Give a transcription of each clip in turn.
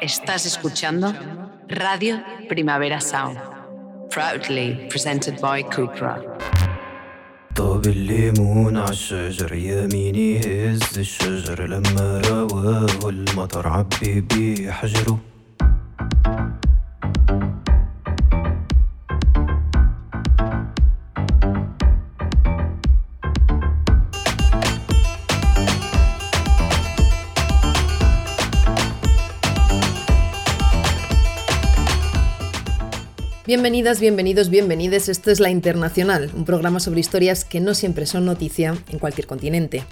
Estás escuchando Radio Primavera Sound, proudly presented by Cupra. طاب الليمون عالشجر يميني هز الشجر لما رواه المطر عبي بيه Bienvenidas, bienvenidos, bienvenides. Esto es La Internacional, un programa sobre historias que no siempre son noticia en cualquier continente.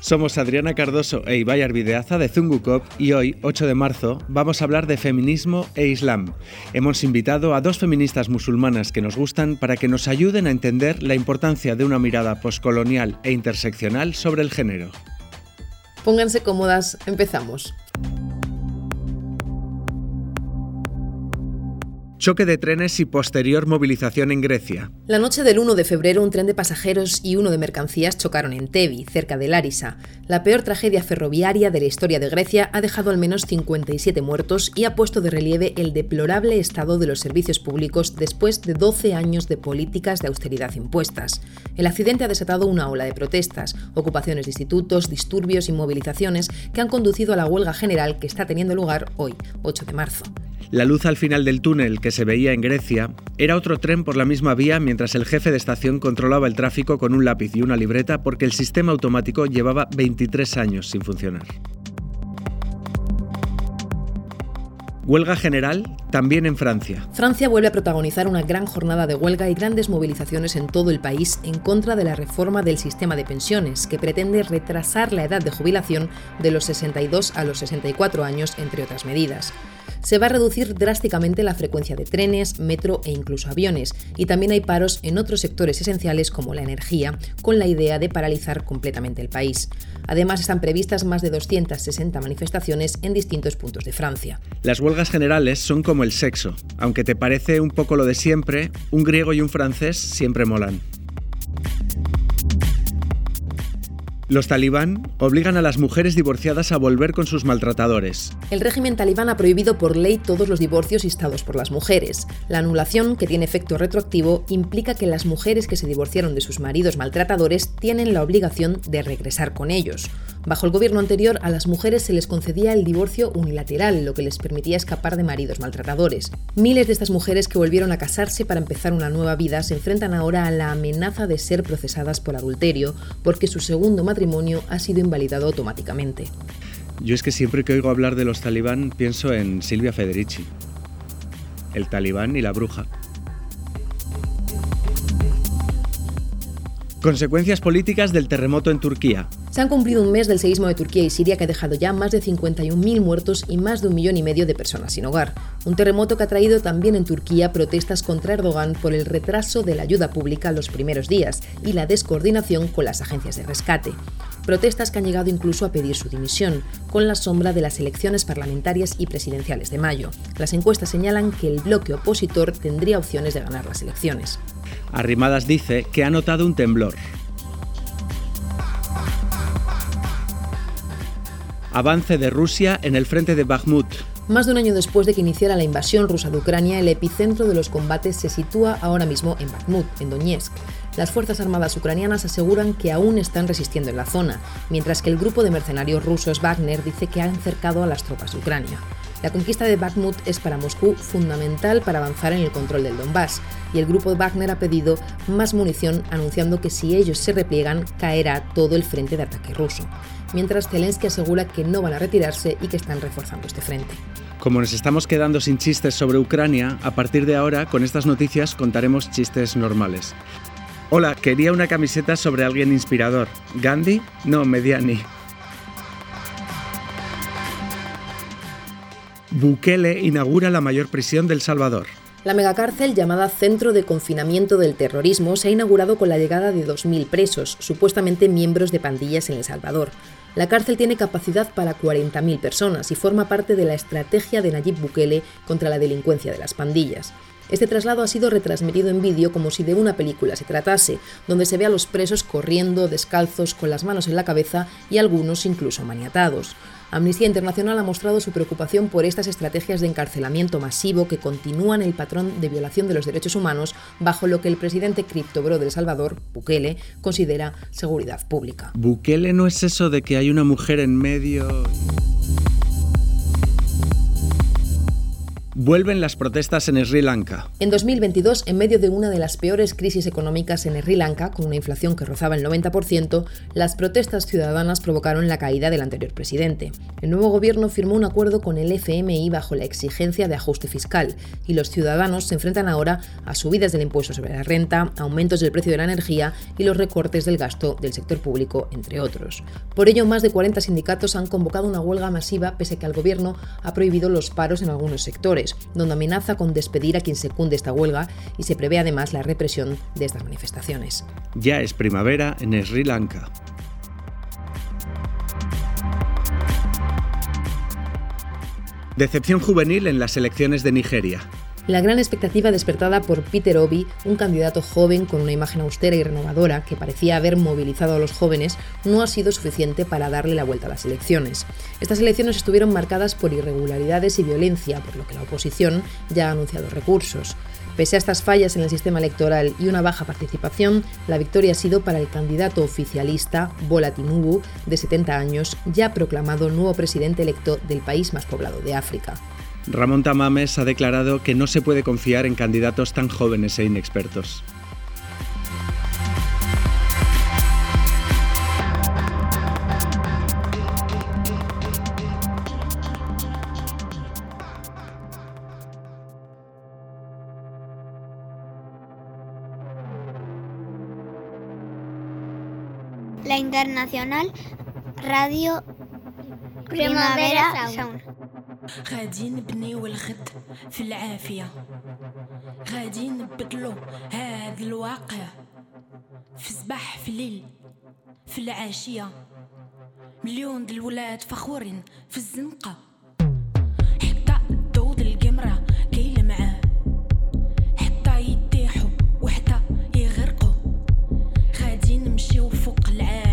Somos Adriana Cardoso e Ibai Arvideaza de Zungukop y hoy, 8 de marzo, vamos a hablar de feminismo e islam. Hemos invitado a dos feministas musulmanas que nos gustan para que nos ayuden a entender la importancia de una mirada poscolonial e interseccional sobre el género. Pónganse cómodas, empezamos. Choque de trenes y posterior movilización en Grecia. La noche del 1 de febrero, un tren de pasajeros y uno de mercancías chocaron en Tevi, cerca de Larisa. La peor tragedia ferroviaria de la historia de Grecia ha dejado al menos 57 muertos y ha puesto de relieve el deplorable estado de los servicios públicos después de 12 años de políticas de austeridad impuestas. El accidente ha desatado una ola de protestas, ocupaciones de institutos, disturbios y movilizaciones que han conducido a la huelga general que está teniendo lugar hoy, 8 de marzo. La luz al final del túnel que se veía en Grecia era otro tren por la misma vía mientras el jefe de estación controlaba el tráfico con un lápiz y una libreta porque el sistema automático llevaba 23 años sin funcionar. Huelga general también en Francia. Francia vuelve a protagonizar una gran jornada de huelga y grandes movilizaciones en todo el país en contra de la reforma del sistema de pensiones, que pretende retrasar la edad de jubilación de los 62 a los 64 años, entre otras medidas se va a reducir drásticamente la frecuencia de trenes, metro e incluso aviones, y también hay paros en otros sectores esenciales como la energía, con la idea de paralizar completamente el país. Además, están previstas más de 260 manifestaciones en distintos puntos de Francia. Las huelgas generales son como el sexo. Aunque te parece un poco lo de siempre, un griego y un francés siempre molan. Los talibán obligan a las mujeres divorciadas a volver con sus maltratadores. El régimen talibán ha prohibido por ley todos los divorcios instados por las mujeres. La anulación, que tiene efecto retroactivo, implica que las mujeres que se divorciaron de sus maridos maltratadores tienen la obligación de regresar con ellos. Bajo el gobierno anterior, a las mujeres se les concedía el divorcio unilateral, lo que les permitía escapar de maridos maltratadores. Miles de estas mujeres que volvieron a casarse para empezar una nueva vida se enfrentan ahora a la amenaza de ser procesadas por adulterio, porque su segundo matrimonio ha sido invalidado automáticamente. Yo es que siempre que oigo hablar de los talibán pienso en Silvia Federici. El talibán y la bruja. Consecuencias políticas del terremoto en Turquía. Se han cumplido un mes del seísmo de Turquía y Siria que ha dejado ya más de 51.000 muertos y más de un millón y medio de personas sin hogar. Un terremoto que ha traído también en Turquía protestas contra Erdogan por el retraso de la ayuda pública los primeros días y la descoordinación con las agencias de rescate. Protestas que han llegado incluso a pedir su dimisión, con la sombra de las elecciones parlamentarias y presidenciales de mayo. Las encuestas señalan que el bloque opositor tendría opciones de ganar las elecciones. Arrimadas dice que ha notado un temblor. Avance de Rusia en el frente de Bakhmut. Más de un año después de que iniciara la invasión rusa de Ucrania, el epicentro de los combates se sitúa ahora mismo en Bakhmut, en Donetsk. Las Fuerzas Armadas ucranianas aseguran que aún están resistiendo en la zona, mientras que el grupo de mercenarios rusos Wagner dice que han cercado a las tropas de Ucrania. La conquista de Bakhmut es para Moscú fundamental para avanzar en el control del Donbass, y el grupo Wagner ha pedido más munición, anunciando que si ellos se repliegan, caerá todo el frente de ataque ruso mientras Zelensky asegura que no van a retirarse y que están reforzando este frente. Como nos estamos quedando sin chistes sobre Ucrania, a partir de ahora, con estas noticias, contaremos chistes normales. Hola, quería una camiseta sobre alguien inspirador. ¿Gandhi? No, Mediani. Bukele inaugura la mayor prisión del Salvador. La megacárcel llamada Centro de Confinamiento del Terrorismo se ha inaugurado con la llegada de 2.000 presos, supuestamente miembros de pandillas en El Salvador. La cárcel tiene capacidad para 40.000 personas y forma parte de la estrategia de Nayib Bukele contra la delincuencia de las pandillas. Este traslado ha sido retransmitido en vídeo como si de una película se tratase, donde se ve a los presos corriendo descalzos con las manos en la cabeza y algunos incluso maniatados. Amnistía Internacional ha mostrado su preocupación por estas estrategias de encarcelamiento masivo que continúan el patrón de violación de los derechos humanos bajo lo que el presidente criptobro de El Salvador, Bukele, considera seguridad pública. Bukele no es eso de que hay una mujer en medio... Vuelven las protestas en Sri Lanka. En 2022, en medio de una de las peores crisis económicas en Sri Lanka, con una inflación que rozaba el 90%, las protestas ciudadanas provocaron la caída del anterior presidente. El nuevo gobierno firmó un acuerdo con el FMI bajo la exigencia de ajuste fiscal, y los ciudadanos se enfrentan ahora a subidas del impuesto sobre la renta, aumentos del precio de la energía y los recortes del gasto del sector público, entre otros. Por ello, más de 40 sindicatos han convocado una huelga masiva pese a que el gobierno ha prohibido los paros en algunos sectores donde amenaza con despedir a quien secunde esta huelga y se prevé además la represión de estas manifestaciones. Ya es primavera en Sri Lanka. Decepción juvenil en las elecciones de Nigeria. La gran expectativa despertada por Peter Obi, un candidato joven con una imagen austera y renovadora que parecía haber movilizado a los jóvenes, no ha sido suficiente para darle la vuelta a las elecciones. Estas elecciones estuvieron marcadas por irregularidades y violencia, por lo que la oposición ya ha anunciado recursos. Pese a estas fallas en el sistema electoral y una baja participación, la victoria ha sido para el candidato oficialista Bola Tinubu, de 70 años, ya proclamado nuevo presidente electo del país más poblado de África. Ramón Tamames ha declarado que no se puede confiar en candidatos tan jóvenes e inexpertos. La Internacional Radio Primavera Sound. غادي نبنيو الغد في العافية. غادي نبدلو هاد الواقع في صباح في ليل في العاشية مليون ديال الولاد فخورين في الزنقة. حتى الضوء القمرة كيلمعاه حتى يطيحوا وحتى يغرقوا غادي نمشيو فوق العالم.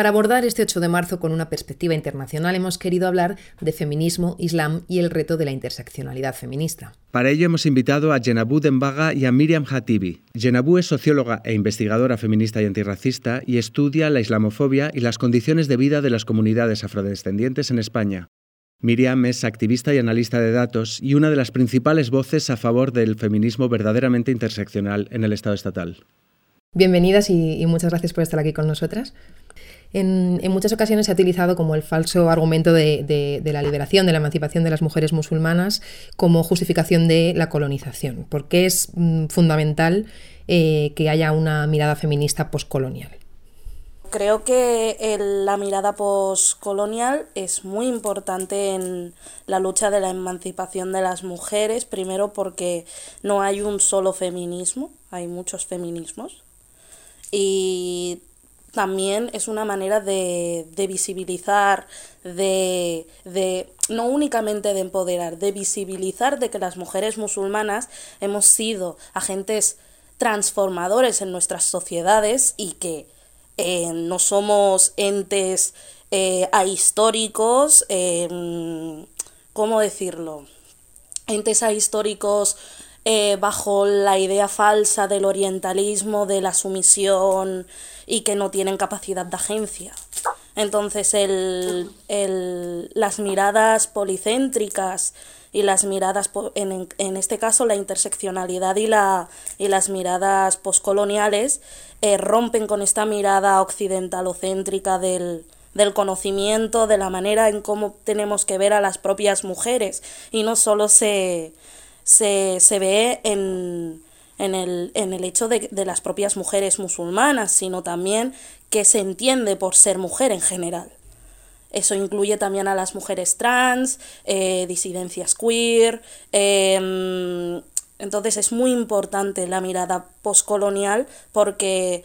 Para abordar este 8 de marzo con una perspectiva internacional hemos querido hablar de feminismo, islam y el reto de la interseccionalidad feminista. Para ello hemos invitado a Jenabou Dembaga y a Miriam Hatibi. Jenabou es socióloga e investigadora feminista y antirracista y estudia la islamofobia y las condiciones de vida de las comunidades afrodescendientes en España. Miriam es activista y analista de datos y una de las principales voces a favor del feminismo verdaderamente interseccional en el Estado estatal. Bienvenidas y, muchas gracias por estar aquí con nosotras. En, muchas ocasiones se ha utilizado como el falso argumento de, la liberación, de la emancipación de las mujeres musulmanas como justificación de la colonización, porque es mm, fundamental eh, que haya una mirada feminista postcolonial. Creo que la mirada postcolonial es muy importante en la lucha de la emancipación de las mujeres, primero porque no hay un solo feminismo, hay muchos feminismos. Y también es una manera de, de visibilizar, de, de, no únicamente de empoderar, de visibilizar de que las mujeres musulmanas hemos sido agentes transformadores en nuestras sociedades y que eh, no somos entes eh, ahistóricos, em, ¿cómo decirlo? Entes ahistóricos eh, bajo la idea falsa del orientalismo, de la sumisión y que no tienen capacidad de agencia. Entonces, el, el, las miradas policéntricas y las miradas, en, en este caso la interseccionalidad y, la, y las miradas poscoloniales, eh, rompen con esta mirada occidentalocéntrica del, del conocimiento, de la manera en cómo tenemos que ver a las propias mujeres y no solo se, se, se ve en, en, el, en el hecho de, de las propias mujeres musulmanas, sino también que se entiende por ser mujer en general. Eso incluye también a las mujeres trans, eh, disidencias queer. Em, entonces es muy importante la mirada postcolonial porque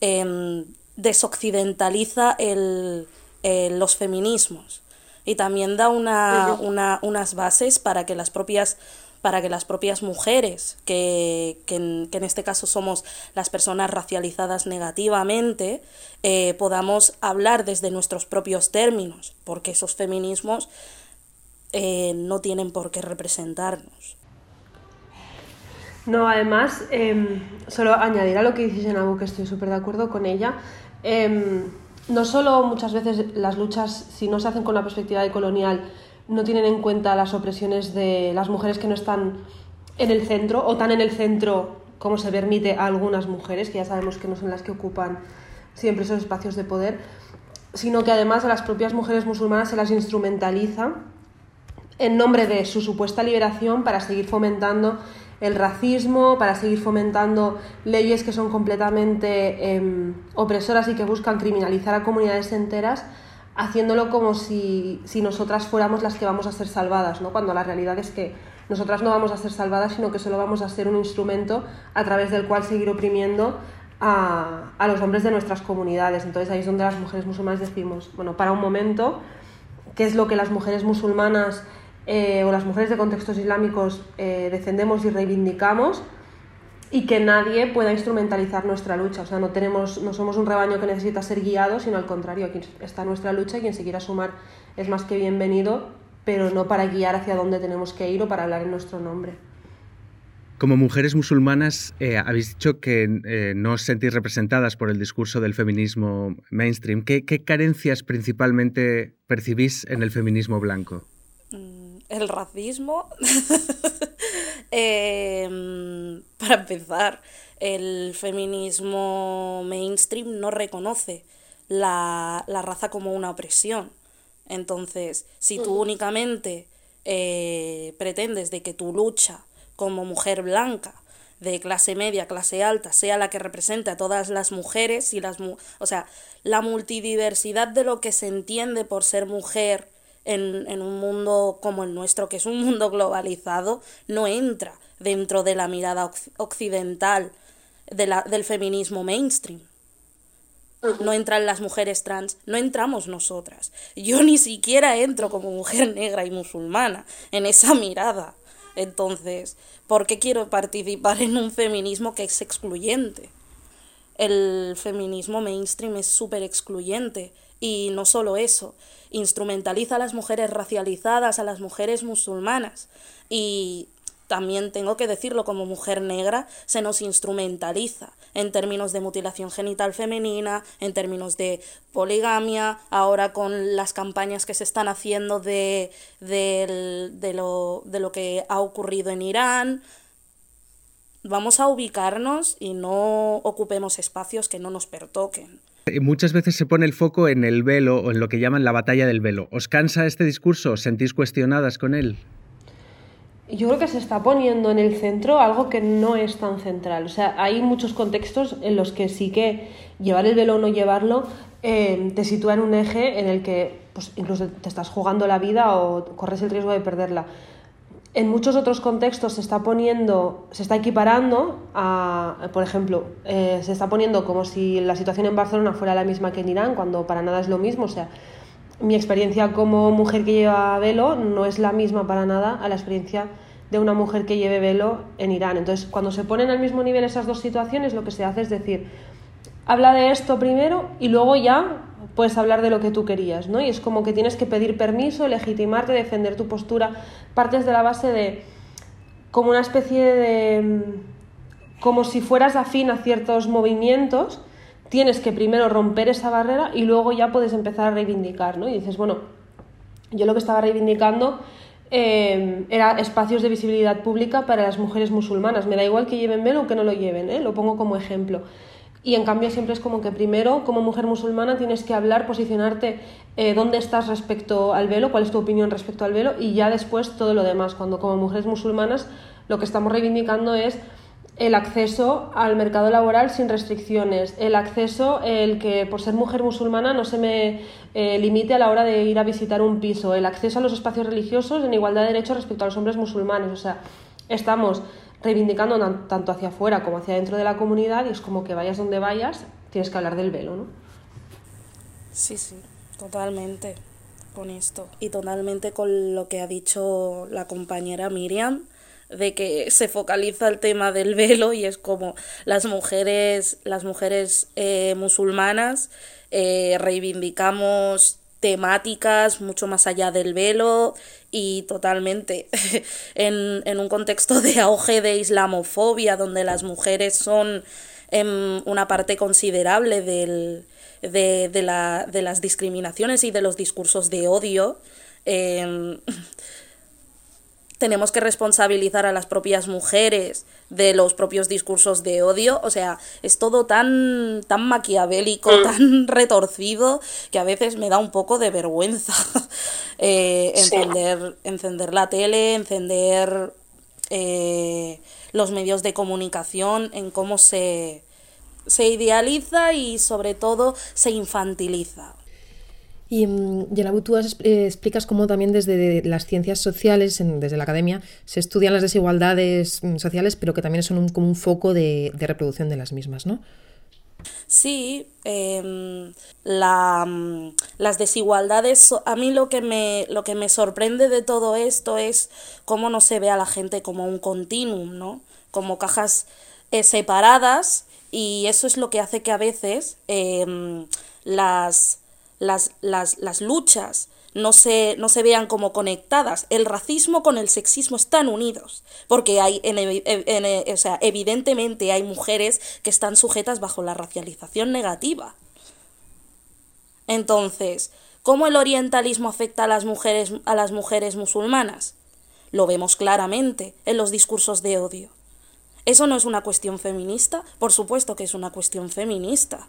em, desoccidentaliza el, los feminismos y también da una, una, unas bases para que las propias para que las propias mujeres, que, que, en, que en, este caso somos las personas racializadas negativamente, eh, podamos hablar desde nuestros propios términos, porque esos feminismos eh, no tienen por qué representarnos. No, además, eh, solo añadir a lo que dice Jenabu, que estoy súper de acuerdo con ella. Eh, no solo muchas veces las luchas, si no se hacen con la perspectiva de colonial, no tienen en cuenta las opresiones de las mujeres que no están en el centro o tan en el centro como se permite a algunas mujeres, que ya sabemos que no son las que ocupan siempre esos espacios de poder, sino que además a las propias mujeres musulmanas se las instrumentaliza en nombre de su supuesta liberación para seguir fomentando el racismo, para seguir fomentando leyes que son completamente eh, opresoras y que buscan criminalizar a comunidades enteras haciéndolo como si, si, nosotras fuéramos las que vamos a ser salvadas, ¿no? cuando la realidad es que nosotras no vamos a ser salvadas, sino que solo vamos a ser un instrumento a través del cual seguir oprimiendo a, a los hombres de nuestras comunidades. Entonces ahí es donde las mujeres musulmanas decimos, bueno, para un momento, ¿qué es lo que las mujeres musulmanas eh, o las mujeres de contextos islámicos eh, defendemos y reivindicamos? Y que nadie pueda instrumentalizar nuestra lucha. O sea, no, tenemos, no somos un rebaño que necesita ser guiado, sino al contrario, aquí está nuestra lucha y quien se quiera sumar es más que bienvenido, pero no para guiar hacia dónde tenemos que ir o para hablar en nuestro nombre. Como mujeres musulmanas, eh, habéis dicho que eh, no os sentís representadas por el discurso del feminismo mainstream. ¿Qué, qué carencias principalmente percibís en el feminismo blanco? El racismo. eh, para empezar, el feminismo mainstream no reconoce la, la raza como una opresión. Entonces, si tú únicamente eh, pretendes de que tu lucha como mujer blanca de clase media, clase alta, sea la que represente a todas las mujeres y las o sea, la multidiversidad de lo que se entiende por ser mujer en, en un mundo como el nuestro, que es un mundo globalizado, no entra dentro de la mirada occidental de la, del feminismo mainstream. No entran las mujeres trans, no entramos nosotras. Yo ni siquiera entro como mujer negra y musulmana en esa mirada. Entonces, ¿por qué quiero participar en un feminismo que es excluyente? el feminismo mainstream es súper excluyente. Y no solo eso, instrumentaliza a las mujeres racializadas, a las mujeres musulmanas. Y también tengo que decirlo, como mujer negra se nos instrumentaliza en términos de mutilación genital femenina, en términos de poligamia, ahora con las campañas que se están haciendo de, de, lo, de lo que ha ocurrido en Irán. Vamos a ubicarnos y no ocupemos espacios que no nos pertoquen. Muchas veces se pone el foco en el velo o en lo que llaman la batalla del velo. ¿Os cansa este discurso? ¿Os sentís cuestionadas con él? Yo creo que se está poniendo en el centro algo que no es tan central. O sea, hay muchos contextos en los que sí que llevar el velo o no llevarlo eh, te sitúa en un eje en el que pues, incluso te estás jugando la vida o corres el riesgo de perderla en muchos otros contextos se está poniendo, se está equiparando a, por ejemplo, eh, se está poniendo como si la situación en Barcelona fuera la misma que en Irán, cuando para nada es lo mismo. O sea, mi experiencia como mujer que lleva velo no es la misma para nada a la experiencia de una mujer que lleve velo en Irán. Entonces, cuando se ponen al mismo nivel esas dos situaciones, lo que se hace es decir, habla de esto primero y luego ya puedes hablar de lo que tú querías, ¿no? Y es como que tienes que pedir permiso, legitimarte, defender tu postura. Partes de la base de como una especie de... como si fueras afín a ciertos movimientos, tienes que primero romper esa barrera y luego ya puedes empezar a reivindicar, ¿no? Y dices, bueno, yo lo que estaba reivindicando eh, era espacios de visibilidad pública para las mujeres musulmanas. Me da igual que lleven velo o que no lo lleven, ¿eh? lo pongo como ejemplo. Y en cambio siempre es como que primero, como mujer musulmana, tienes que hablar, posicionarte eh, dónde estás respecto al velo, cuál es tu opinión respecto al velo y ya después todo lo demás. Cuando como mujeres musulmanas lo que estamos reivindicando es el acceso al mercado laboral sin restricciones, el acceso, el que por ser mujer musulmana no se me eh, limite a la hora de ir a visitar un piso, el acceso a los espacios religiosos en igualdad de derechos respecto a los hombres musulmanes. O sea, estamos reivindicando tanto hacia afuera como hacia dentro de la comunidad y es como que vayas donde vayas, tienes que hablar del velo, ¿no? Sí, sí, totalmente con esto y totalmente con lo que ha dicho la compañera Miriam de que se focaliza el tema del velo y es como las mujeres las mujeres eh, musulmanas eh, reivindicamos temáticas mucho más allá del velo y totalmente en, en un contexto de auge de islamofobia donde las mujeres son en una parte considerable del, de, de, la, de, las discriminaciones y de los discursos de odio. Eh, tenemos que responsabilizar a las propias mujeres de los propios discursos de odio, o sea, es todo tan, tan maquiavélico, mm. tan retorcido, que a veces me da un poco de vergüenza eh, encender, encender la tele, encender eh, los medios de comunicación, en cómo se, se idealiza y sobre todo se infantiliza. Y mm, Yanabu, tú eh, explicas cómo también desde las ciencias sociales, desde la academia, se estudian las desigualdades mm, sociales, pero que también son como un foco de, reproducción de las mismas, ¿no? Sí, em, la, mm, las desigualdades, a mí lo que, me, lo que me sorprende de todo esto es cómo no se ve a la gente como un continuum, ¿no? Como cajas eh, separadas y eso es lo que hace que a veces em, las las, las, las luchas no se, no se vean como conectadas. El racismo con el sexismo están unidos, porque hay, en, en, o sea, evidentemente hay mujeres que están sujetas bajo la racialización negativa. Entonces, ¿cómo el orientalismo afecta a las mujeres, a las mujeres musulmanas? Lo vemos claramente en los discursos de odio. ¿Eso no es una cuestión feminista? Por supuesto que es una cuestión feminista.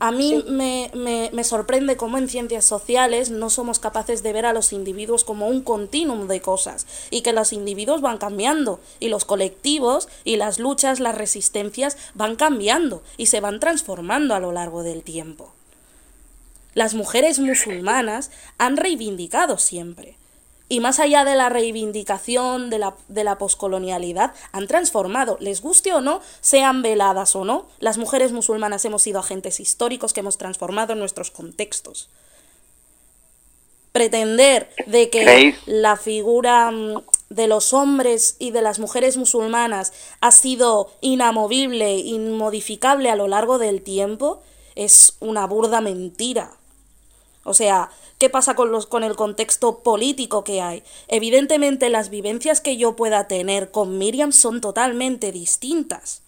A mí me, me, me, sorprende cómo en ciencias sociales no somos capaces de ver a los individuos como un continuum de cosas y que los individuos van cambiando y los colectivos y las luchas, las resistencias van cambiando y se van transformando a lo largo del tiempo. Las mujeres musulmanas han reivindicado siempre y más allá de la reivindicación de la, de la poscolonialidad, han transformado, les guste o no, sean veladas o no, las mujeres musulmanas hemos sido agentes históricos que hemos transformado nuestros contextos. Pretender de que la figura, mm, de los hombres y de las mujeres musulmanas ha sido inamovible, inmodificable a lo largo del tiempo, es una burda mentira. O sea, ¿qué pasa con, los, con el contexto político que hay? Evidentemente las vivencias que yo pueda tener con Miriam son totalmente distintas.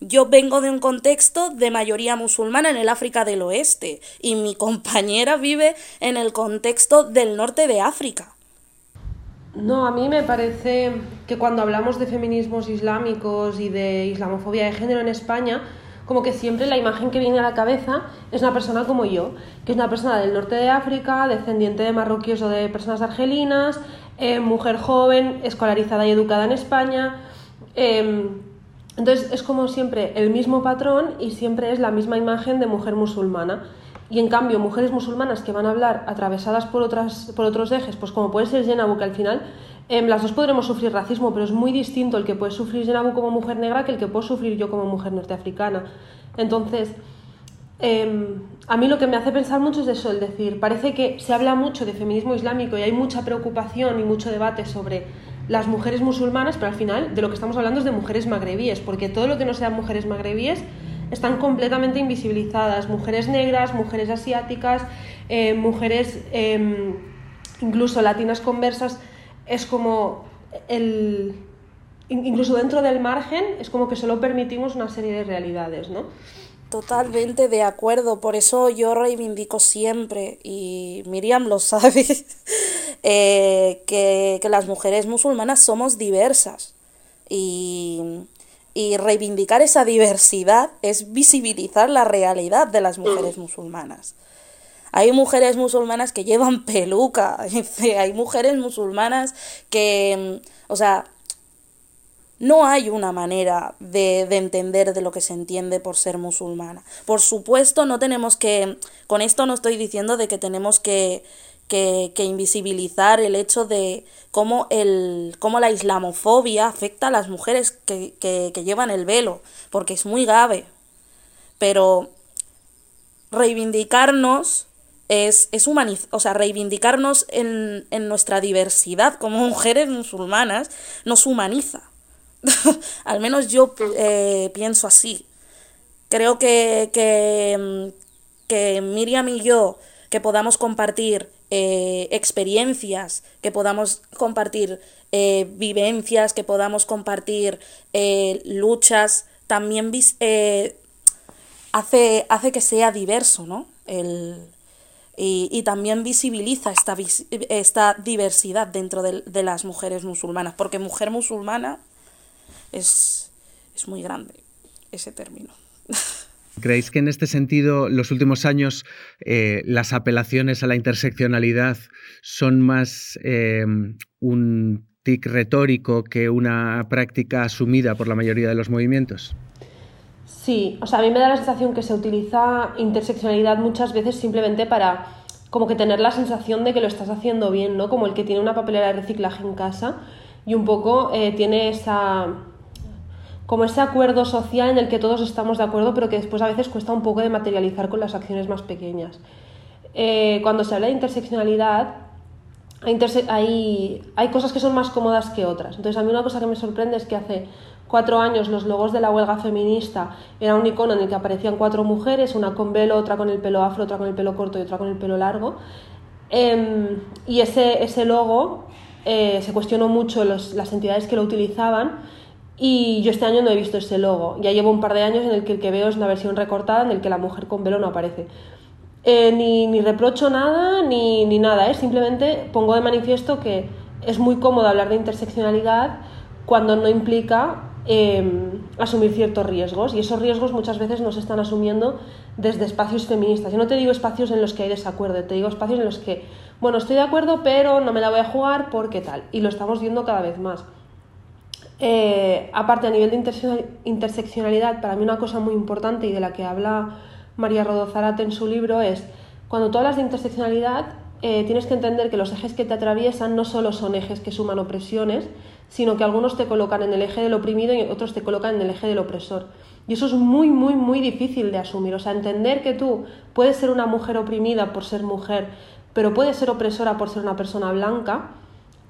Yo vengo de un contexto de mayoría musulmana en el África del Oeste y mi compañera vive en el contexto del norte de África. No, a mí me parece que cuando hablamos de feminismos islámicos y de islamofobia de género en España, como que siempre la imagen que viene a la cabeza es una persona como yo, que es una persona del norte de África, descendiente de marroquíes o de personas argelinas, eh, mujer joven, escolarizada y educada en España. Em, entonces es como siempre el mismo patrón y siempre es la misma imagen de mujer musulmana. Y en cambio, mujeres musulmanas que van a hablar atravesadas por, otras, por otros ejes, pues como puede ser Jenabu, que al final em, las dos podremos sufrir racismo, pero es muy distinto el que puede sufrir Jenabu como mujer negra que el que puedo sufrir yo como mujer norteafricana. Entonces, em, a mí lo que me hace pensar mucho es eso, el decir, parece que se habla mucho de feminismo islámico y hay mucha preocupación y mucho debate sobre las mujeres musulmanas, pero al final de lo que estamos hablando es de mujeres magrebíes, porque todo lo que no sean mujeres magrebíes están completamente invisibilizadas. Mujeres negras, mujeres asiáticas, eh, mujeres em, incluso latinas conversas, es como el... Incluso dentro del margen es como que solo permitimos una serie de realidades, ¿no? Totalmente de acuerdo, por eso yo reivindico siempre, y Miriam lo sabe, eh, que, que las mujeres musulmanas somos diversas. Y, y reivindicar esa diversidad es visibilizar la realidad de las mujeres musulmanas. Hay mujeres musulmanas que llevan peluca, hay mujeres musulmanas que, o sea, no hay una manera de, de, entender de lo que se entiende por ser musulmana. Por supuesto, no tenemos que, con esto no estoy diciendo de que tenemos que que, invisibilizar el hecho de cómo, el, cómo la islamofobia afecta a las mujeres que, que, llevan el velo, porque es muy grave. Pero reivindicarnos es, es o sea, reivindicarnos en, en, nuestra diversidad como mujeres musulmanas nos humaniza. Al menos yo eh, pienso así. Creo que, que, que Miriam y yo, que podamos compartir eh, experiencias, que podamos compartir eh, vivencias, que podamos compartir luchas, también hace, hace que sea diverso, ¿no? Y, también visibiliza esta, esta diversidad dentro de, de, las mujeres musulmanas, porque mujer musulmana es, es muy grande ese término. ¿Creéis que en este sentido los últimos años eh, las apelaciones a la interseccionalidad son más eh, un tic retórico que una práctica asumida por la mayoría de los movimientos? Sí, o sea, a mí me da la sensación que se utiliza interseccionalidad muchas veces simplemente para como que tener la sensación de que lo estás haciendo bien, ¿no? Como el que tiene una papelera de reciclaje en casa y un poco eh, tiene esa como ese acuerdo social en el que todos estamos de acuerdo, pero que después a veces cuesta un poco de materializar con las acciones más pequeñas. Eh, cuando se habla de interseccionalidad, hay, hay, cosas que son más cómodas que otras. Entonces, a mí una cosa que me sorprende es que hace cuatro años los logos de la huelga feminista era un icono en el que aparecían cuatro mujeres, una con velo, otra con el pelo afro, otra con el pelo corto y otra con el pelo largo. Em, y ese, ese logo eh, se cuestionó mucho los, las entidades que lo utilizaban y yo este año no he visto ese logo. Ya llevo un par de años en el que el que veo es una versión recortada en el que la mujer con velo no aparece. Eh, ni, ni, reprocho nada, ni, ni nada, ¿eh? simplemente pongo de manifiesto que es muy cómodo hablar de interseccionalidad cuando no implica em, asumir ciertos riesgos y esos riesgos muchas veces no se están asumiendo desde espacios feministas. Yo no te digo espacios en los que hay desacuerdo, te digo espacios en los que, bueno, estoy de acuerdo, pero no me la voy a jugar porque tal. Y lo estamos viendo cada vez más. Eh, aparte, a nivel de interseccionalidad, para mí una cosa muy importante y de la que habla María Rodozarate en su libro es, cuando tú hablas de interseccionalidad, eh, tienes que entender que los ejes que te atraviesan no solo son ejes que suman opresiones, sino que algunos te colocan en el eje del oprimido y otros te colocan en el eje del opresor. Y eso es muy, muy, muy difícil de asumir. O sea, entender que tú puedes ser una mujer oprimida por ser mujer, pero puedes ser opresora por ser una persona blanca,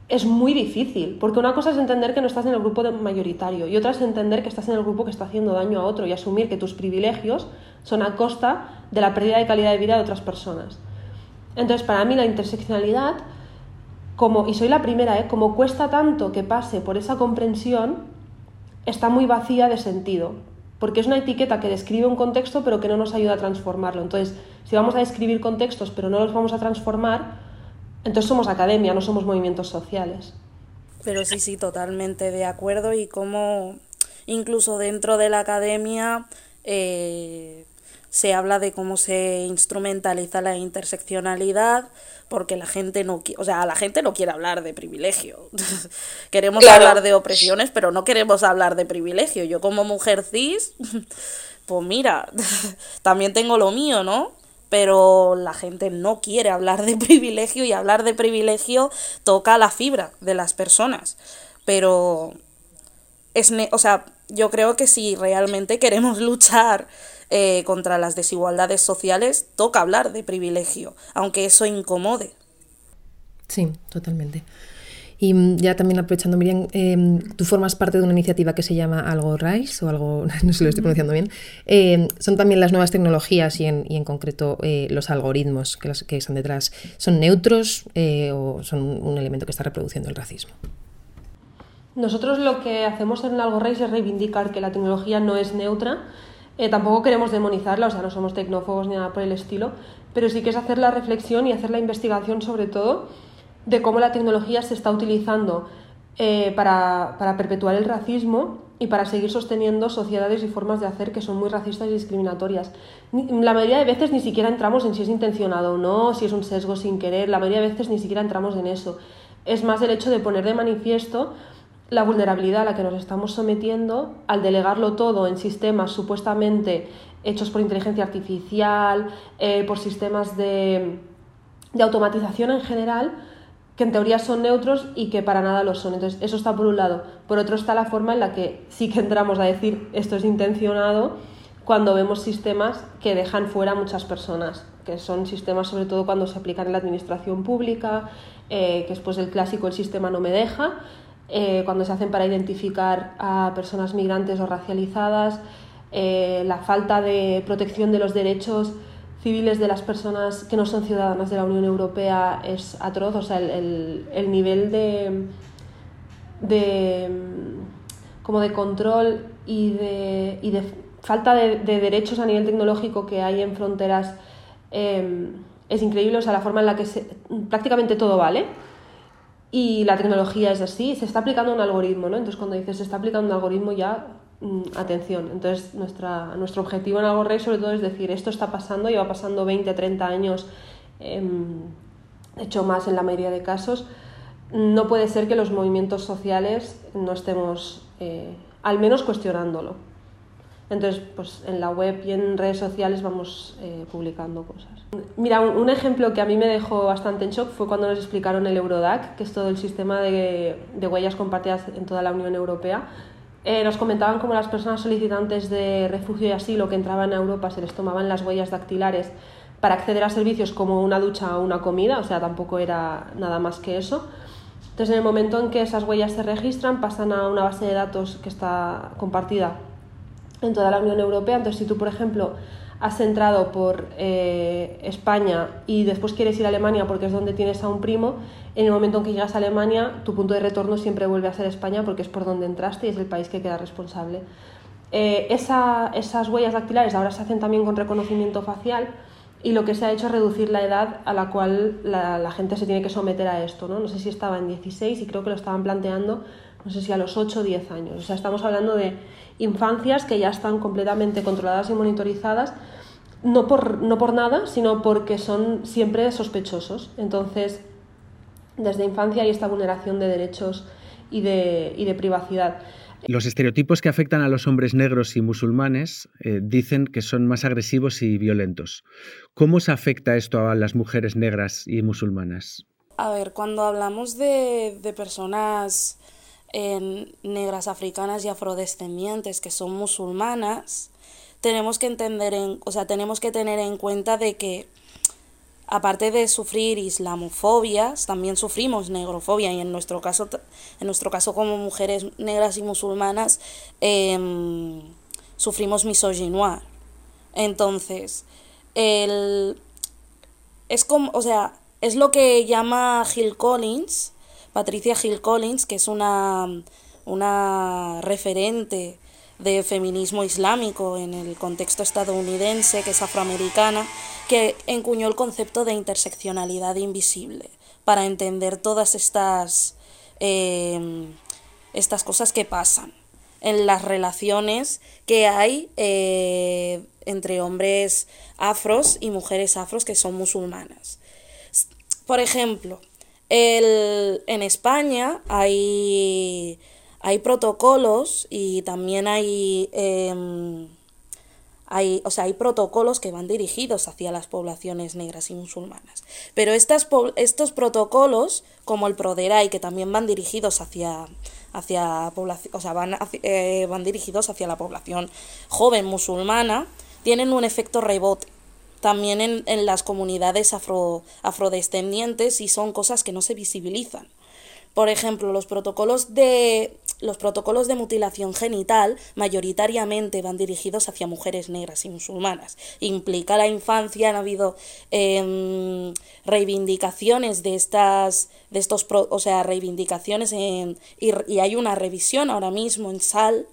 es muy difícil, porque una cosa es entender que no estás en el grupo mayoritario y otra es entender que estás en el grupo que está haciendo daño a otro y asumir que tus privilegios son a costa de la pérdida de calidad de vida de otras personas. Entonces, para mí la interseccionalidad, como, y soy la primera, ¿eh? como cuesta tanto que pase por esa comprensión, está muy vacía de sentido, porque es una etiqueta que describe un contexto pero que no nos ayuda a transformarlo. Entonces, si vamos a describir contextos pero no los vamos a transformar, entonces somos academia, no somos movimientos sociales. Pero sí, sí, totalmente de acuerdo y como incluso dentro de la academia eh, se habla de cómo se instrumentaliza la interseccionalidad porque la gente no o sea, la gente no quiere hablar de privilegio. queremos hablar de opresiones, pero no queremos hablar de privilegio. Yo como mujer cis, pues mira, también tengo lo mío, ¿no? Pero la gente no quiere hablar de privilegio y hablar de privilegio toca la fibra de las personas. Pero es, o sea, yo creo que si realmente queremos luchar eh, contra las desigualdades sociales, toca hablar de privilegio, aunque eso incomode. Sí, totalmente. Y mm, ya también aprovechando, Miriam, em, tú formas parte de una iniciativa que se llama Algo Rise, o algo, no sé si lo estoy pronunciando bien. Em, son también las nuevas tecnologías y en, y en concreto eh, los algoritmos que, que, están detrás. ¿Son neutros eh, o son un elemento que está reproduciendo el racismo? Nosotros lo que hacemos en Algo Rise es reivindicar que la tecnología no es neutra eh, tampoco queremos demonizarla, o sea, no somos tecnófobos ni nada por el estilo, pero sí que es hacer la reflexión y hacer la investigación sobre todo de cómo la tecnología se está utilizando eh, para, para, perpetuar el racismo y para seguir sosteniendo sociedades y formas de hacer que son muy racistas y discriminatorias. La mayoría de veces ni siquiera entramos en si es intencionado o no, si es un sesgo sin querer, la mayoría de veces ni siquiera entramos en eso. Es más el hecho de poner de manifiesto la vulnerabilidad a la que nos estamos sometiendo al delegarlo todo en sistemas supuestamente hechos por inteligencia artificial, eh, por sistemas de, automatización en general, que en teoría son neutros y que para nada lo son. Entonces, eso está por un lado. Por otro está la forma en la que sí que entramos a decir esto es intencionado cuando vemos sistemas que dejan fuera a muchas personas, que son sistemas sobre todo cuando se aplican en la administración pública, eh, que es pues el clásico el sistema no me deja, eh, cuando se hacen para identificar a personas migrantes o racializadas, eh, la falta de protección de los derechos civiles de las personas que no son ciudadanas de la Unión Europea es atroz, o sea, el, el, nivel de, de, como de control y de, y de falta de, derechos a nivel tecnológico que hay en fronteras eh, es increíble, o sea, la forma en la que prácticamente todo vale y la tecnología es así, se está aplicando un algoritmo, ¿no? Entonces cuando dices se está aplicando un algoritmo ya, mm, atención. Entonces nuestra, nuestro objetivo en Algo Rey sobre todo es decir, esto está pasando, lleva pasando 20, 30 años, eh, de hecho más en la mayoría de casos. No puede ser que los movimientos sociales no estemos eh, al menos cuestionándolo. Entonces, pues en la web y en redes sociales vamos eh, publicando cosas. Mira, un, ejemplo que a mí me dejó bastante en shock fue cuando nos explicaron el Eurodac, que es todo el sistema de, de huellas compartidas en toda la Unión Europea. Eh, nos comentaban cómo las personas solicitantes de refugio y asilo que entraban a Europa se les tomaban las huellas dactilares para acceder a servicios como una ducha o una comida, o sea, tampoco era nada más que eso. Entonces, en el momento en que esas huellas se registran, pasan a una base de datos que está compartida en toda la Unión Europea. Entonces, si tú, por ejemplo, has entrado por eh, España y después quieres ir a Alemania porque es donde tienes a un primo, en el momento en que llegas a Alemania, tu punto de retorno siempre vuelve a ser España porque es por donde entraste y es el país que queda responsable. Eh, esas huellas dactilares ahora se hacen también con reconocimiento facial y lo que se ha hecho es reducir la edad a la cual la, la gente se tiene que someter a esto. ¿no? no sé si estaba en 16 y creo que lo estaban planteando, no sé si a los 8 o 10 años. O sea, estamos hablando de infancias que ya están completamente controladas y monitorizadas, no por, no por nada, sino porque son siempre sospechosos. Entonces, desde infancia hay esta vulneración de derechos y de, y de privacidad. Los estereotipos que afectan a los hombres negros y musulmanes eh, dicen que son más agresivos y violentos. ¿Cómo se afecta esto a las mujeres negras y musulmanas? A ver, cuando hablamos de, de personas negras africanas y afrodescendientes que son musulmanas, tenemos que entender en, o sea, tenemos que tener en cuenta de que aparte de sufrir islamofobias, también sufrimos negrofobia y en nuestro caso, en nuestro caso como mujeres negras y musulmanas, em, sufrimos misogynoir. Entonces, el, es como, o sea, es lo que llama Hill Collins, Patricia Hill Collins, que es una, una referente de feminismo islámico en el contexto estadounidense, que es afroamericana, que encuñó el concepto de interseccionalidad invisible para entender todas estas, em, estas cosas que pasan en las relaciones que hay eh, entre hombres afros y mujeres afros que son musulmanas. Por ejemplo, el, en España hay hay protocolos y también hay, em, hay, o sea, hay protocolos que van dirigidos hacia las poblaciones negras y musulmanas. Pero estas, estos protocolos, como el PRODERAI, que también van dirigidos hacia, hacia población, o sea, van, eh, van dirigidos hacia la población joven musulmana, tienen un efecto rebote también en, en las comunidades afro, afrodescendientes y son cosas que no se visibilizan. Por ejemplo, los protocolos de los protocolos de mutilación genital mayoritariamente van dirigidos hacia mujeres negras y musulmanas. Implica la infancia, han habido em, reivindicaciones de estas, de estos, o sea, reivindicaciones en, y, y, hay una revisión ahora mismo en SAL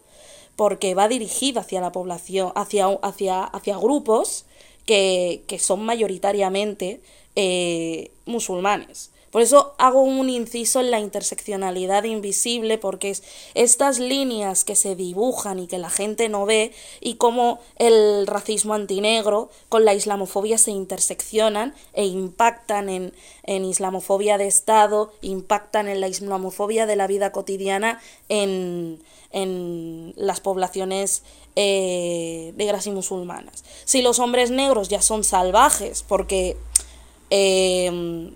porque va dirigida hacia la población, hacia, hacia, hacia grupos que, que son mayoritariamente eh, musulmanes. Por eso hago un inciso en la interseccionalidad invisible, porque es estas líneas que se dibujan y que la gente no ve, y cómo el racismo antinegro con la islamofobia se interseccionan e impactan en, en islamofobia de Estado, impactan en la islamofobia de la vida cotidiana en, en las poblaciones eh, negras y musulmanas. Si los hombres negros ya son salvajes, porque eh,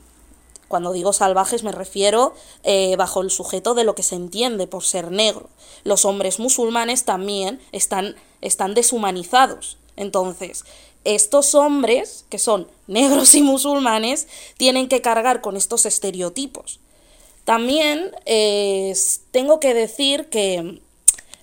cuando digo salvajes me refiero eh, bajo el sujeto de lo que se entiende por ser negro. Los hombres musulmanes también están, están deshumanizados. Entonces, estos hombres, que son negros y musulmanes, tienen que cargar con estos estereotipos. También eh, tengo que decir que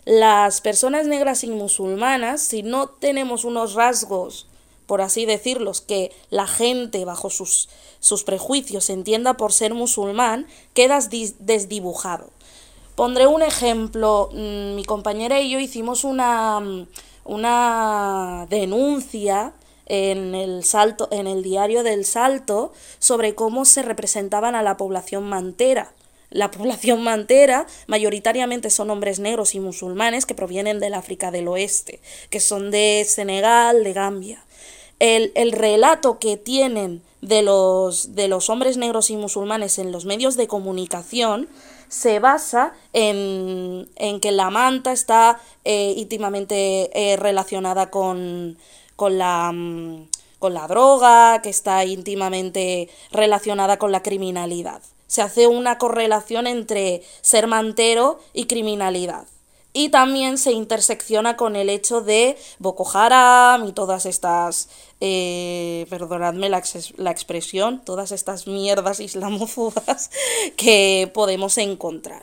las personas negras y musulmanas, si no tenemos unos rasgos por así decirlos, que la gente bajo sus, sus prejuicios entienda por ser musulmán, quedas desdibujado. Pondré un ejemplo. Mm, mi compañera y yo hicimos una, mm, una denuncia en el salto en el diario del Salto sobre cómo se representaban a la población mantera. La población mantera mayoritariamente son hombres negros y musulmanes que provienen del África del Oeste, que son de Senegal, de Gambia el, relato que tienen de los, de los hombres negros y musulmanes en los medios de comunicación se basa en, en que la manta está eh, íntimamente eh, relacionada con, con, la, mm, con la droga, que está íntimamente relacionada con la criminalidad. Se hace una correlación entre ser mantero y criminalidad y también se intersecciona con el hecho de Boko Haram y todas estas, eh, perdonadme la, la, expresión, todas estas mierdas islamófobas que podemos encontrar.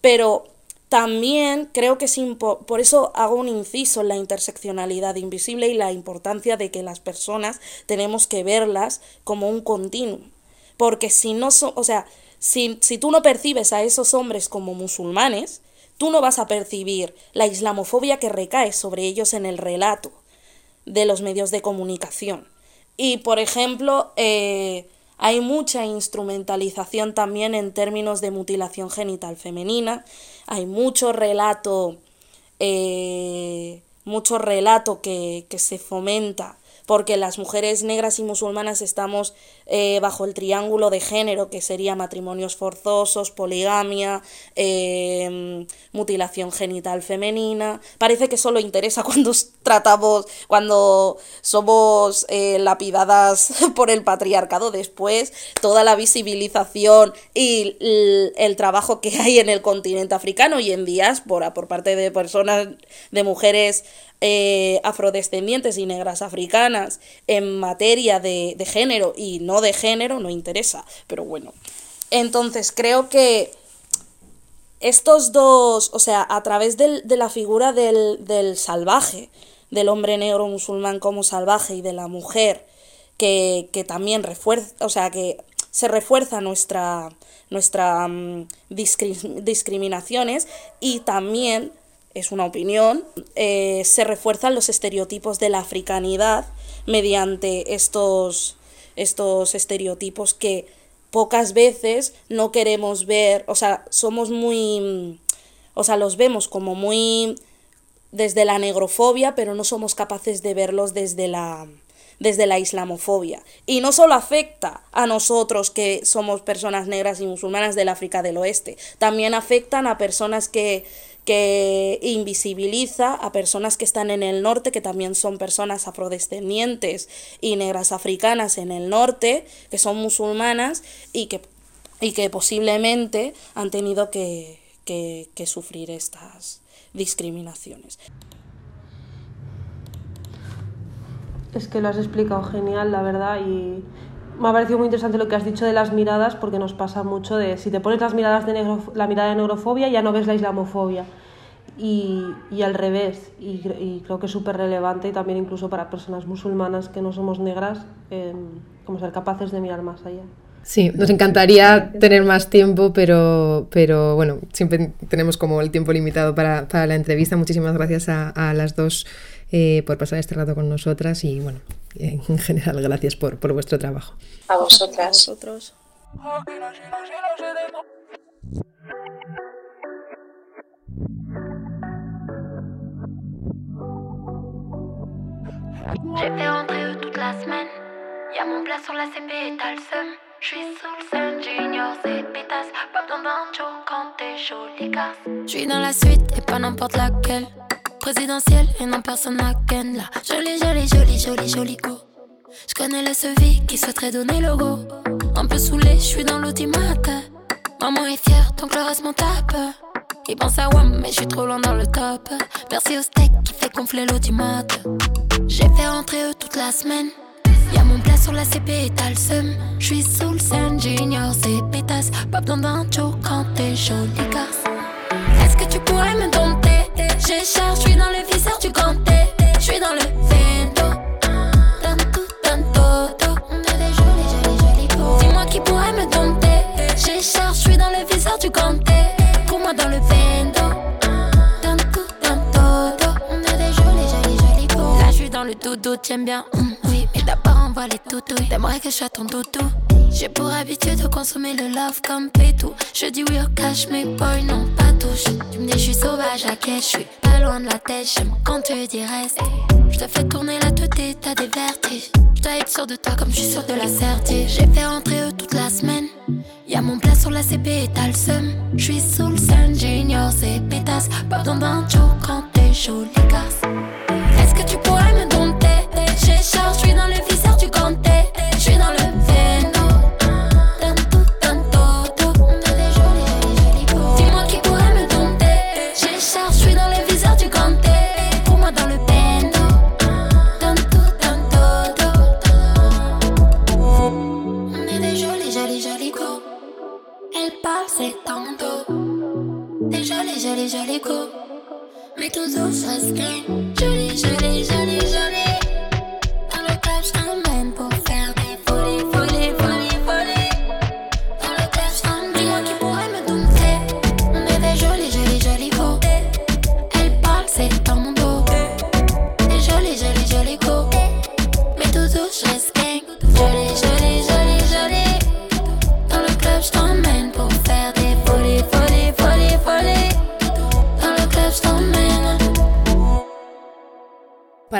Pero también creo que es por eso hago un inciso en la interseccionalidad invisible y la importancia de que las personas tenemos que verlas como un continuo. Porque si no o sea, si, si tú no percibes a esos hombres como musulmanes, tú no vas a percibir la islamofobia que recae sobre ellos en el relato de los medios de comunicación. Y, por ejemplo, eh, hay mucha instrumentalización también en términos de mutilación genital femenina, hay mucho relato, eh, mucho relato que, que se fomenta porque las mujeres negras y musulmanas estamos eh, bajo el triángulo de género, que sería matrimonios forzosos, poligamia, em, mutilación genital femenina. Parece que solo interesa cuando tratamos, cuando somos eh, lapidadas por el patriarcado después, toda la visibilización y el, trabajo que hay en el continente africano y en diáspora por parte de personas, de mujeres eh, afrodescendientes y negras africanas en materia de, de género y no de género no interesa, pero bueno. Entonces creo que estos dos, o sea, a través del, de la figura del, del, salvaje, del hombre negro musulmán como salvaje y de la mujer, que, que también refuerza, o sea, que se refuerza nuestra, nuestra um, discriminaciones y también, es una opinión, eh, se refuerzan los estereotipos de la africanidad mediante estos, estos estereotipos que pocas veces no queremos ver, o sea, somos muy, o sea, los vemos como muy desde la negrofobia, pero no somos capaces de verlos desde la desde la islamofobia. Y no solo afecta a nosotros que somos personas negras y musulmanas del África del Oeste, también afectan a personas que, que invisibiliza a personas que están en el norte, que también son personas afrodescendientes y negras africanas en el norte, que son musulmanas y que, y que posiblemente han tenido que, que, que sufrir estas discriminaciones. Es que lo has explicado genial, la verdad, y me ha parecido muy interesante lo que has dicho de las miradas, porque nos pasa mucho de si te pones las miradas de negro, la mirada de negrofobia, ya no ves la islamofobia. Y, y al revés, y, creo que es súper relevante y también incluso para personas musulmanas que no somos negras, eh, como ser capaces de mirar más allá. Sí, nos encantaría tener más tiempo, pero, pero bueno, siempre tenemos como el tiempo limitado para, para la entrevista. Muchísimas gracias a, a las dos eh, por pasar este rato con nosotras y bueno, en general gracias por, por vuestro trabajo. A vosotras. A vosotros. J'ai fait rentrer eux toute la semaine. Y'a mon plat sur la CP et t'as le seum. J'suis sous le scène, junior, c'est pétasse. Pas besoin d'un show quand t'es jolie casse. J'suis dans la suite et pas n'importe laquelle. Présidentielle et non personne à ken là. Jolie, jolie, jolie, jolie, jolie go. J'connais le SEVI qui souhaiterait donner le go. Un peu saoulé, j'suis dans l'ultimate. Maman est fière, donc le reste m'en tape. Il pense à WAM, mais j'suis trop loin dans le top. Merci au steak qui fait gonfler l'audimat. J'ai fait rentrer eux toute la semaine. Y'a mon plat sur la CP et t'as le seum. J'suis sous le scène, junior, c'est pétasse. Pas besoin d'un quand t'es jolie garce. Est-ce que tu pourrais me dompter? Charge, j'suis dans le viseur du ganté. J'suis dans le vento. Donne todo. On a des jolis, jolis, jolis go. Dis-moi qui pourrait me dompter. J'ai charge, j'suis dans le viseur du ganté. Pour moi dans le vento. Donne todo. On a des jolis, jolis, jolis go. Là, j'suis dans le dodo, t'aimes bien. Mm, oui, mais d'abord envoie les toutouilles. T'aimerais que je sois ton doudou. J'ai pour habitude de consommer le love comme pétou. Je dis oui au cash, mais boy, non, pas touche. Tu me dis, je suis sauvage, à quai, je suis pas loin de la tête. J'aime quand tu dis reste. Je te fais tourner la tête et t'as des vertiges. Je dois être sûr de toi comme je suis sûr de la certitude. J'ai fait rentrer eux toute la semaine. Y'a mon plat sur la CP et t'as le seum. Je suis sous le sun, junior, c'est pétasse. Pas besoin d'un show quand t'es jolie casse. Est-ce que tu pourrais me dompter? Fresqués. Jolis,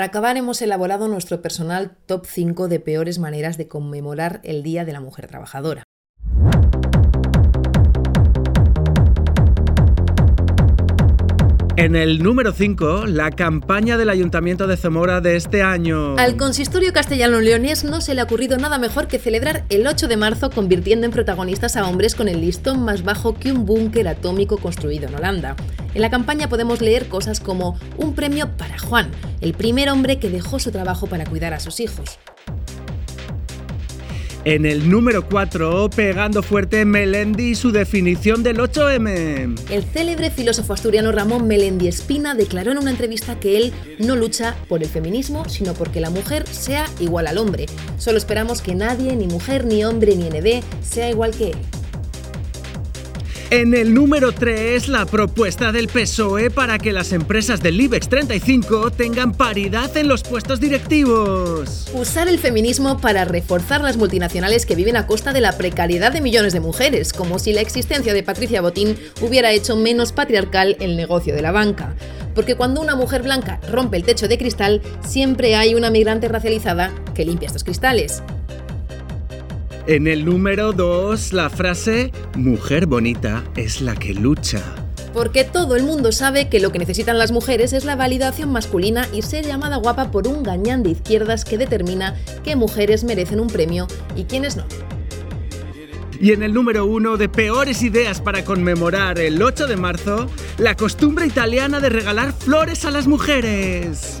acabar, hemos elaborado nuestro personal top 5 de peores maneras de conmemorar el Día de la Mujer Trabajadora. En el número 5, la campaña del Ayuntamiento de Zamora de este año. Al consistorio castellano-leonés no se le ha ocurrido nada mejor que celebrar el 8 de marzo convirtiendo en protagonistas a hombres con el listón más bajo que un búnker atómico construido en Holanda. En la campaña podemos leer cosas como un premio para Juan, el primer hombre que dejó su trabajo para cuidar a sus hijos. En el número 4, pegando fuerte Melendi y su definición del 8M. El célebre filósofo asturiano Ramón Melendi Espina declaró en una entrevista que él no lucha por el feminismo, sino porque la mujer sea igual al hombre. Solo esperamos que nadie, ni mujer, ni hombre, ni ND, sea igual que él. En el número 3, la propuesta del PSOE para que las empresas del IBEX 35 tengan paridad en los puestos directivos. Usar el feminismo para reforzar las multinacionales que viven a costa de la precariedad de millones de mujeres, como si la existencia de Patricia Botín hubiera hecho menos patriarcal el negocio de la banca. Porque cuando una mujer blanca rompe el techo de cristal, siempre hay una migrante racializada que limpia estos cristales. En el número 2, la frase Mujer bonita es la que lucha. Porque todo el mundo sabe que lo que necesitan las mujeres es la validación masculina y ser llamada guapa por un gañán de izquierdas que determina qué mujeres merecen un premio y quiénes no. Y en el número 1 de peores ideas para conmemorar el 8 de marzo, la costumbre italiana de regalar flores a las mujeres.